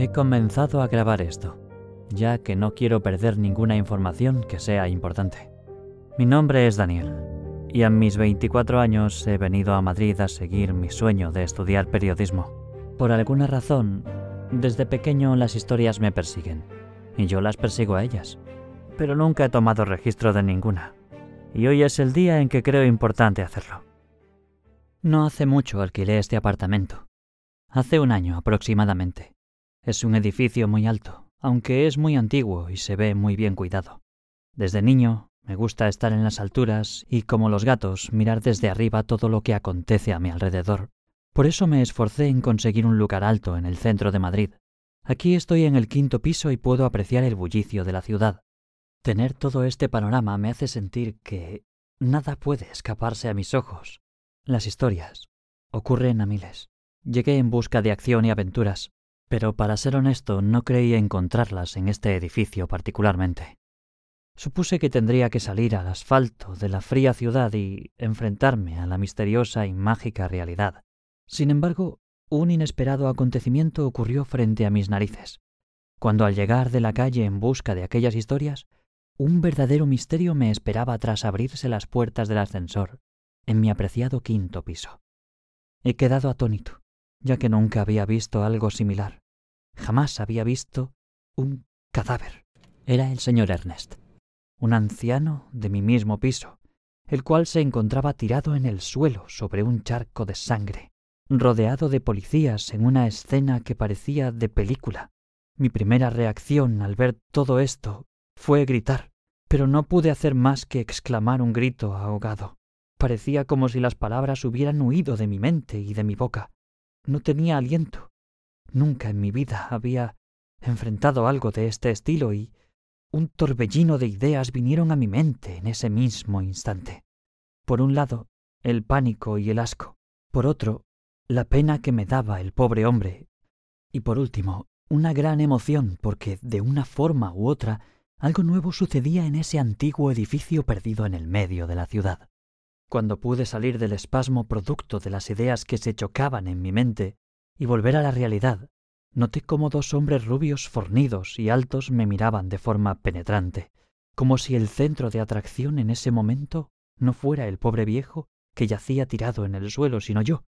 He comenzado a grabar esto, ya que no quiero perder ninguna información que sea importante. Mi nombre es Daniel, y a mis 24 años he venido a Madrid a seguir mi sueño de estudiar periodismo. Por alguna razón, desde pequeño las historias me persiguen, y yo las persigo a ellas, pero nunca he tomado registro de ninguna, y hoy es el día en que creo importante hacerlo. No hace mucho alquilé este apartamento, hace un año aproximadamente. Es un edificio muy alto, aunque es muy antiguo y se ve muy bien cuidado. Desde niño me gusta estar en las alturas y, como los gatos, mirar desde arriba todo lo que acontece a mi alrededor. Por eso me esforcé en conseguir un lugar alto en el centro de Madrid. Aquí estoy en el quinto piso y puedo apreciar el bullicio de la ciudad. Tener todo este panorama me hace sentir que nada puede escaparse a mis ojos. Las historias ocurren a miles. Llegué en busca de acción y aventuras, pero para ser honesto no creí encontrarlas en este edificio particularmente. Supuse que tendría que salir al asfalto de la fría ciudad y enfrentarme a la misteriosa y mágica realidad. Sin embargo, un inesperado acontecimiento ocurrió frente a mis narices. Cuando al llegar de la calle en busca de aquellas historias, un verdadero misterio me esperaba tras abrirse las puertas del ascensor, en mi apreciado quinto piso. He quedado atónito ya que nunca había visto algo similar. Jamás había visto un cadáver. Era el señor Ernest, un anciano de mi mismo piso, el cual se encontraba tirado en el suelo sobre un charco de sangre, rodeado de policías en una escena que parecía de película. Mi primera reacción al ver todo esto fue gritar, pero no pude hacer más que exclamar un grito ahogado. Parecía como si las palabras hubieran huido de mi mente y de mi boca. No tenía aliento. Nunca en mi vida había enfrentado algo de este estilo y un torbellino de ideas vinieron a mi mente en ese mismo instante. Por un lado, el pánico y el asco. Por otro, la pena que me daba el pobre hombre. Y por último, una gran emoción porque, de una forma u otra, algo nuevo sucedía en ese antiguo edificio perdido en el medio de la ciudad. Cuando pude salir del espasmo producto de las ideas que se chocaban en mi mente y volver a la realidad, noté cómo dos hombres rubios fornidos y altos me miraban de forma penetrante, como si el centro de atracción en ese momento no fuera el pobre viejo que yacía tirado en el suelo, sino yo,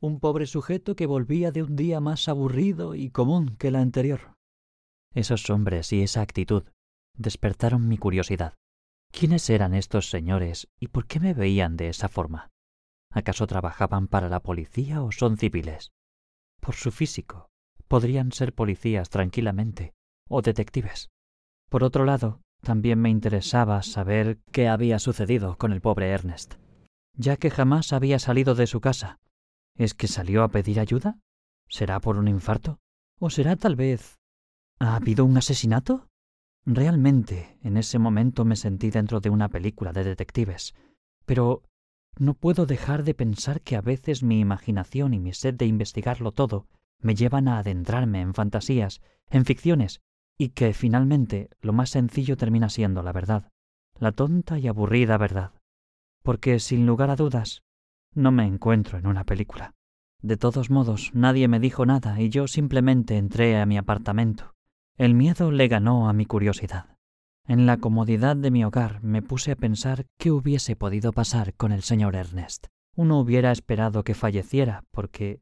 un pobre sujeto que volvía de un día más aburrido y común que el anterior. Esos hombres y esa actitud despertaron mi curiosidad. ¿Quiénes eran estos señores y por qué me veían de esa forma? ¿Acaso trabajaban para la policía o son civiles? Por su físico, podrían ser policías tranquilamente o detectives. Por otro lado, también me interesaba saber qué había sucedido con el pobre Ernest, ya que jamás había salido de su casa. ¿Es que salió a pedir ayuda? ¿Será por un infarto? ¿O será tal vez... ¿Ha habido un asesinato? Realmente, en ese momento me sentí dentro de una película de detectives, pero no puedo dejar de pensar que a veces mi imaginación y mi sed de investigarlo todo me llevan a adentrarme en fantasías, en ficciones, y que finalmente lo más sencillo termina siendo la verdad, la tonta y aburrida verdad. Porque, sin lugar a dudas, no me encuentro en una película. De todos modos, nadie me dijo nada y yo simplemente entré a mi apartamento el miedo le ganó a mi curiosidad. En la comodidad de mi hogar me puse a pensar qué hubiese podido pasar con el señor Ernest. Uno hubiera esperado que falleciera, porque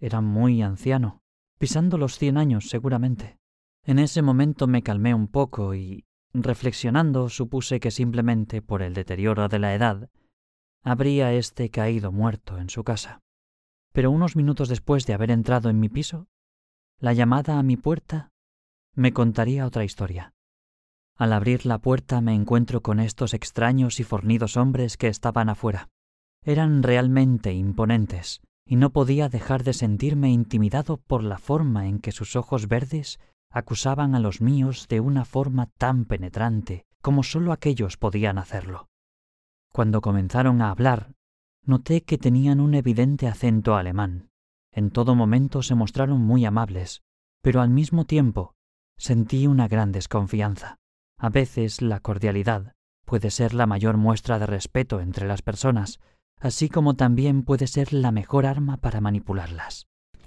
era muy anciano, pisando los cien años seguramente. En ese momento me calmé un poco y, reflexionando, supuse que simplemente por el deterioro de la edad, habría éste caído muerto en su casa. Pero unos minutos después de haber entrado en mi piso, la llamada a mi puerta me contaría otra historia. Al abrir la puerta me encuentro con estos extraños y fornidos hombres que estaban afuera. Eran realmente imponentes, y no podía dejar de sentirme intimidado por la forma en que sus ojos verdes acusaban a los míos de una forma tan penetrante como sólo aquellos podían hacerlo. Cuando comenzaron a hablar, noté que tenían un evidente acento alemán. En todo momento se mostraron muy amables, pero al mismo tiempo sentí una gran desconfianza. A veces la cordialidad puede ser la mayor muestra de respeto entre las personas, así como también puede ser la mejor arma para manipularlas.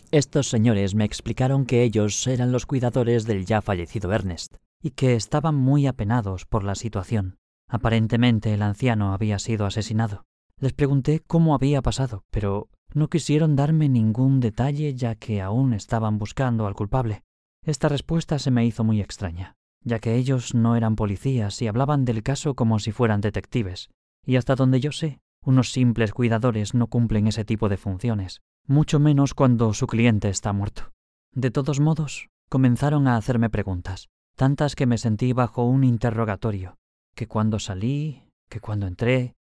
Estos señores me explicaron que ellos eran los cuidadores del ya fallecido Ernest, y que estaban muy apenados por la situación. Aparentemente el anciano había sido asesinado. Les pregunté cómo había pasado, pero no quisieron darme ningún detalle ya que aún estaban buscando al culpable. Esta respuesta se me hizo muy extraña, ya que ellos no eran policías y hablaban del caso como si fueran detectives, y hasta donde yo sé, unos simples cuidadores no cumplen ese tipo de funciones, mucho menos cuando su cliente está muerto. De todos modos, comenzaron a hacerme preguntas, tantas que me sentí bajo un interrogatorio, que cuando salí, que cuando entré,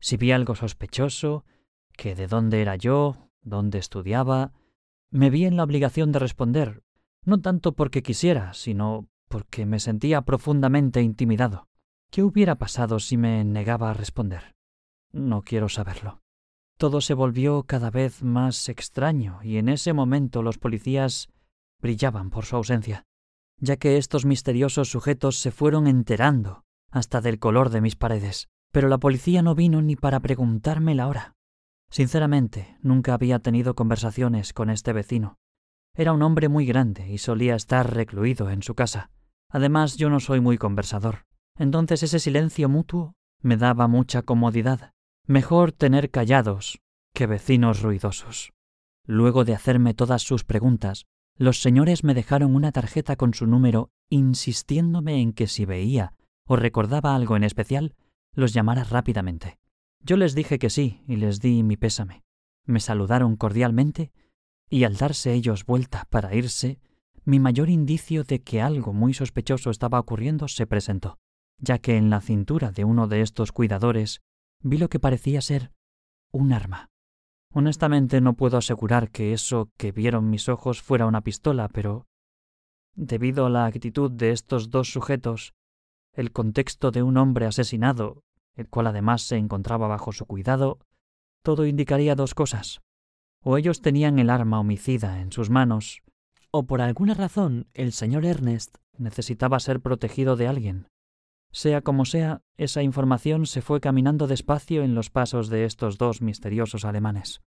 si vi algo sospechoso, que de dónde era yo, dónde estudiaba, me vi en la obligación de responder, no tanto porque quisiera, sino porque me sentía profundamente intimidado. ¿Qué hubiera pasado si me negaba a responder? No quiero saberlo. Todo se volvió cada vez más extraño y en ese momento los policías brillaban por su ausencia, ya que estos misteriosos sujetos se fueron enterando hasta del color de mis paredes. Pero la policía no vino ni para preguntarme la hora. Sinceramente, nunca había tenido conversaciones con este vecino. Era un hombre muy grande y solía estar recluido en su casa. Además, yo no soy muy conversador. Entonces ese silencio mutuo me daba mucha comodidad. Mejor tener callados que vecinos ruidosos. Luego de hacerme todas sus preguntas, los señores me dejaron una tarjeta con su número, insistiéndome en que si veía o recordaba algo en especial, los llamara rápidamente. Yo les dije que sí y les di mi pésame. Me saludaron cordialmente y al darse ellos vuelta para irse, mi mayor indicio de que algo muy sospechoso estaba ocurriendo se presentó, ya que en la cintura de uno de estos cuidadores vi lo que parecía ser un arma. Honestamente no puedo asegurar que eso que vieron mis ojos fuera una pistola, pero debido a la actitud de estos dos sujetos, el contexto de un hombre asesinado, el cual además se encontraba bajo su cuidado, todo indicaría dos cosas. O ellos tenían el arma homicida en sus manos, o por alguna razón el señor Ernest necesitaba ser protegido de alguien. Sea como sea, esa información se fue caminando despacio en los pasos de estos dos misteriosos alemanes.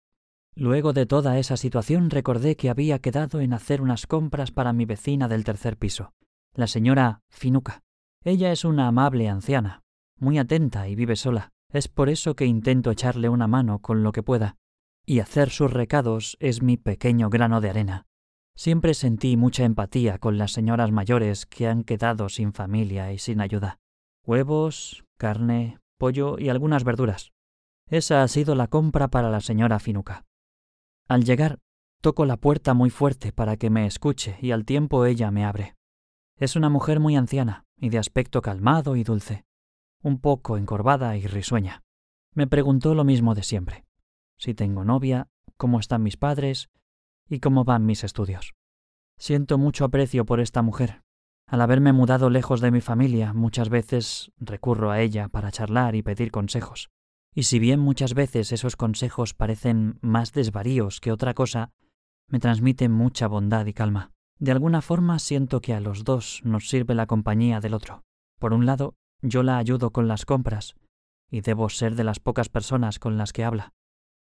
Luego de toda esa situación recordé que había quedado en hacer unas compras para mi vecina del tercer piso, la señora Finuca. Ella es una amable anciana, muy atenta y vive sola. Es por eso que intento echarle una mano con lo que pueda. Y hacer sus recados es mi pequeño grano de arena. Siempre sentí mucha empatía con las señoras mayores que han quedado sin familia y sin ayuda. Huevos, carne, pollo y algunas verduras. Esa ha sido la compra para la señora Finuca. Al llegar, toco la puerta muy fuerte para que me escuche y al tiempo ella me abre. Es una mujer muy anciana y de aspecto calmado y dulce, un poco encorvada y risueña. Me preguntó lo mismo de siempre. Si tengo novia, cómo están mis padres y cómo van mis estudios. Siento mucho aprecio por esta mujer. Al haberme mudado lejos de mi familia, muchas veces recurro a ella para charlar y pedir consejos. Y si bien muchas veces esos consejos parecen más desvaríos que otra cosa, me transmiten mucha bondad y calma. De alguna forma siento que a los dos nos sirve la compañía del otro. Por un lado, yo la ayudo con las compras, y debo ser de las pocas personas con las que habla.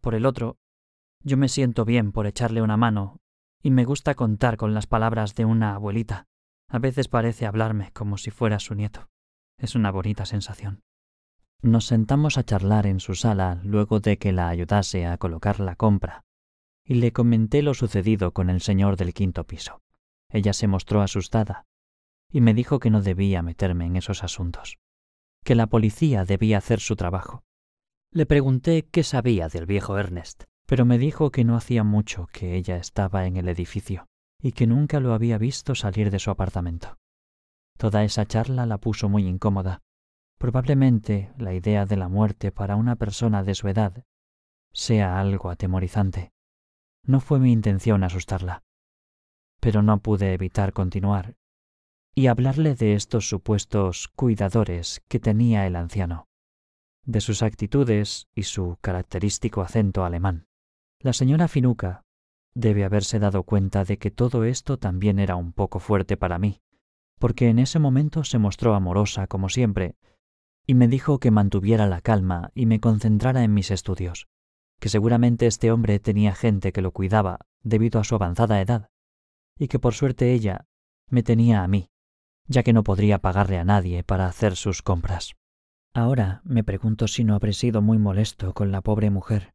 Por el otro, yo me siento bien por echarle una mano, y me gusta contar con las palabras de una abuelita. A veces parece hablarme como si fuera su nieto. Es una bonita sensación. Nos sentamos a charlar en su sala luego de que la ayudase a colocar la compra, y le comenté lo sucedido con el señor del quinto piso. Ella se mostró asustada y me dijo que no debía meterme en esos asuntos, que la policía debía hacer su trabajo. Le pregunté qué sabía del viejo Ernest, pero me dijo que no hacía mucho que ella estaba en el edificio y que nunca lo había visto salir de su apartamento. Toda esa charla la puso muy incómoda. Probablemente la idea de la muerte para una persona de su edad sea algo atemorizante. No fue mi intención asustarla pero no pude evitar continuar y hablarle de estos supuestos cuidadores que tenía el anciano, de sus actitudes y su característico acento alemán. La señora Finuca debe haberse dado cuenta de que todo esto también era un poco fuerte para mí, porque en ese momento se mostró amorosa como siempre, y me dijo que mantuviera la calma y me concentrara en mis estudios, que seguramente este hombre tenía gente que lo cuidaba debido a su avanzada edad, y que por suerte ella me tenía a mí, ya que no podría pagarle a nadie para hacer sus compras. Ahora me pregunto si no habré sido muy molesto con la pobre mujer.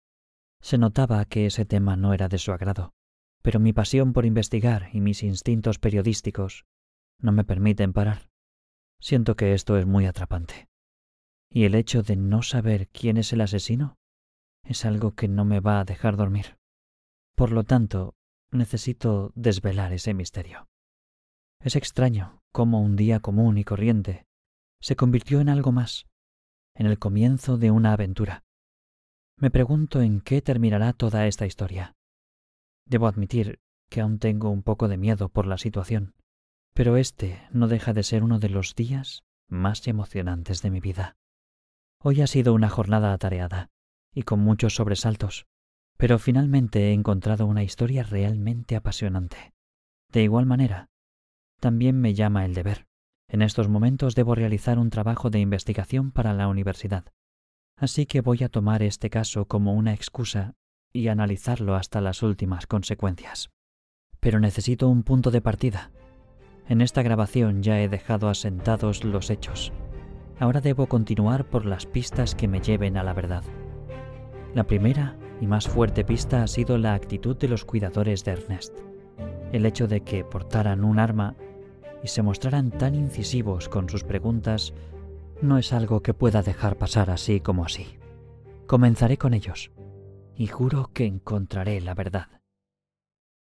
Se notaba que ese tema no era de su agrado, pero mi pasión por investigar y mis instintos periodísticos no me permiten parar. Siento que esto es muy atrapante. Y el hecho de no saber quién es el asesino es algo que no me va a dejar dormir. Por lo tanto, necesito desvelar ese misterio. Es extraño cómo un día común y corriente se convirtió en algo más, en el comienzo de una aventura. Me pregunto en qué terminará toda esta historia. Debo admitir que aún tengo un poco de miedo por la situación, pero este no deja de ser uno de los días más emocionantes de mi vida. Hoy ha sido una jornada atareada y con muchos sobresaltos, pero finalmente he encontrado una historia realmente apasionante. De igual manera, también me llama el deber. En estos momentos debo realizar un trabajo de investigación para la universidad. Así que voy a tomar este caso como una excusa y analizarlo hasta las últimas consecuencias. Pero necesito un punto de partida. En esta grabación ya he dejado asentados los hechos. Ahora debo continuar por las pistas que me lleven a la verdad. La primera y más fuerte pista ha sido la actitud de los cuidadores de Ernest. El hecho de que portaran un arma y se mostraran tan incisivos con sus preguntas no es algo que pueda dejar pasar así como así. Comenzaré con ellos y juro que encontraré la verdad.